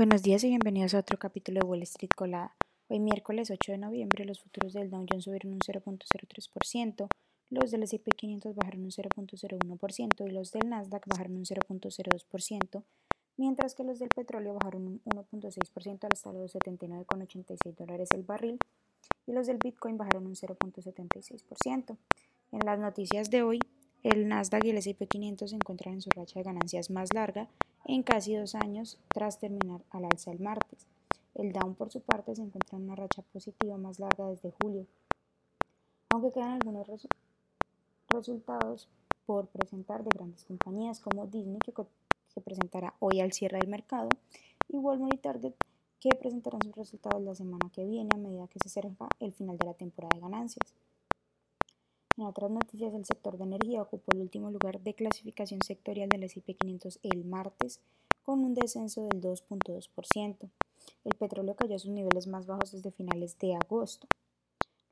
Buenos días y bienvenidos a otro capítulo de Wall Street Colada. Hoy miércoles 8 de noviembre los futuros del Dow Jones subieron un 0.03%, los del S&P 500 bajaron un 0.01% y los del Nasdaq bajaron un 0.02%, mientras que los del petróleo bajaron un 1.6% hasta los 79,86 dólares el barril y los del Bitcoin bajaron un 0.76%. En las noticias de hoy, el Nasdaq y el S&P 500 se encuentran en su racha de ganancias más larga en casi dos años tras terminar al alza el martes. El Dow, por su parte, se encuentra en una racha positiva más larga desde julio, aunque quedan algunos resultados por presentar de grandes compañías como Disney, que, que presentará hoy al cierre del mercado, y Walmart y Target, que presentarán sus resultados la semana que viene a medida que se acerca el final de la temporada de ganancias. En otras noticias, el sector de energía ocupó el último lugar de clasificación sectorial del S&P 500 el martes, con un descenso del 2.2%. El petróleo cayó a sus niveles más bajos desde finales de agosto.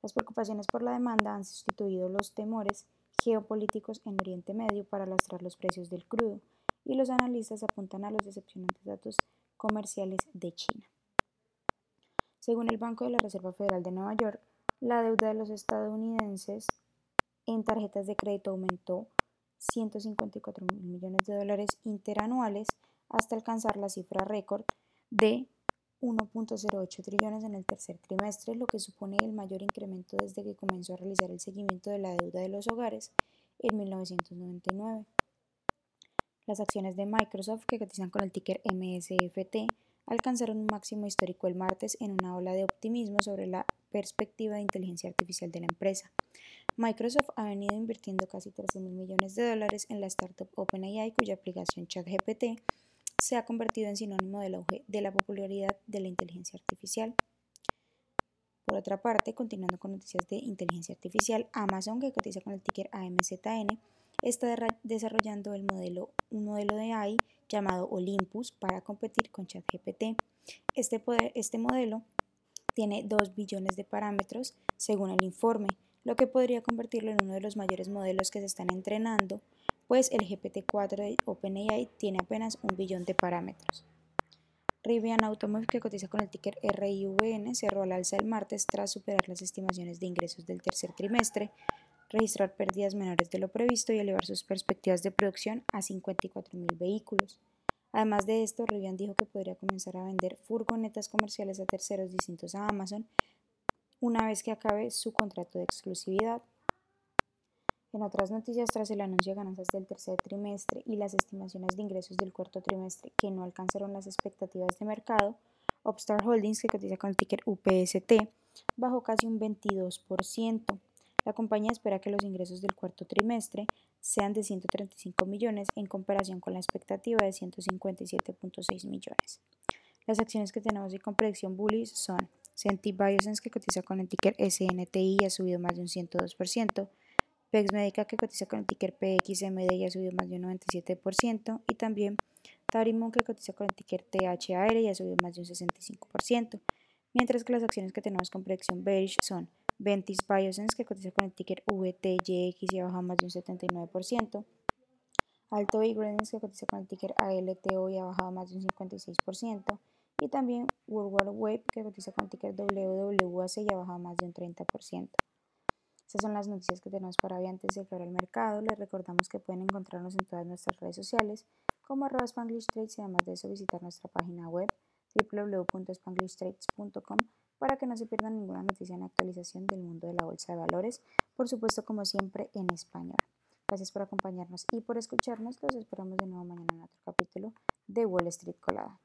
Las preocupaciones por la demanda han sustituido los temores geopolíticos en Oriente Medio para lastrar los precios del crudo, y los analistas apuntan a los decepcionantes datos comerciales de China. Según el Banco de la Reserva Federal de Nueva York, la deuda de los estadounidenses en tarjetas de crédito aumentó 154 mil millones de dólares interanuales hasta alcanzar la cifra récord de 1.08 trillones en el tercer trimestre, lo que supone el mayor incremento desde que comenzó a realizar el seguimiento de la deuda de los hogares en 1999. Las acciones de Microsoft, que cotizan con el ticker MSFT, alcanzaron un máximo histórico el martes en una ola de optimismo sobre la perspectiva de inteligencia artificial de la empresa. Microsoft ha venido invirtiendo casi 13 mil millones de dólares en la startup OpenAI, cuya aplicación ChatGPT se ha convertido en sinónimo del auge de la popularidad de la inteligencia artificial. Por otra parte, continuando con noticias de inteligencia artificial, Amazon, que cotiza con el ticker AMZN, está desarrollando el modelo, un modelo de AI llamado Olympus para competir con ChatGPT. Este, este modelo tiene 2 billones de parámetros según el informe lo que podría convertirlo en uno de los mayores modelos que se están entrenando, pues el GPT-4 de OpenAI tiene apenas un billón de parámetros. Rivian Automotive, que cotiza con el ticker RIVN, cerró al alza el martes tras superar las estimaciones de ingresos del tercer trimestre, registrar pérdidas menores de lo previsto y elevar sus perspectivas de producción a 54.000 vehículos. Además de esto, Rivian dijo que podría comenzar a vender furgonetas comerciales a terceros distintos a Amazon una vez que acabe su contrato de exclusividad. En otras noticias, tras el anuncio de ganancias del tercer trimestre y las estimaciones de ingresos del cuarto trimestre que no alcanzaron las expectativas de mercado, Upstart Holdings, que cotiza con el ticker UPST, bajó casi un 22%. La compañía espera que los ingresos del cuarto trimestre sean de 135 millones en comparación con la expectativa de 157.6 millones. Las acciones que tenemos hoy con predicción bullish son Senti Biosense, que cotiza con el ticker SNTI, ha subido más de un 102%. Pex Medica, que cotiza con el ticker PXMD, y ha subido más de un 97%. Y también Tarimon, que cotiza con el ticker THAR, y ha subido más de un 65%. Mientras que las acciones que tenemos con predicción bearish son Ventis Biosense, que cotiza con el ticker VTYX y ha bajado más de un 79%. Alto Ingredients, que cotiza con el ticker ALTO y ha bajado más de un 56% y también World War Web que cotiza con ticker WWAC y ha bajado más de un 30%. Estas son las noticias que tenemos para hoy antes de que abra el mercado. Les recordamos que pueden encontrarnos en todas nuestras redes sociales como arroba Spanglish Trades y además de eso visitar nuestra página web www.spanglishtrades.com para que no se pierdan ninguna noticia en actualización del mundo de la bolsa de valores, por supuesto como siempre en español. Gracias por acompañarnos y por escucharnos. Los esperamos de nuevo mañana en otro capítulo de Wall Street Colada.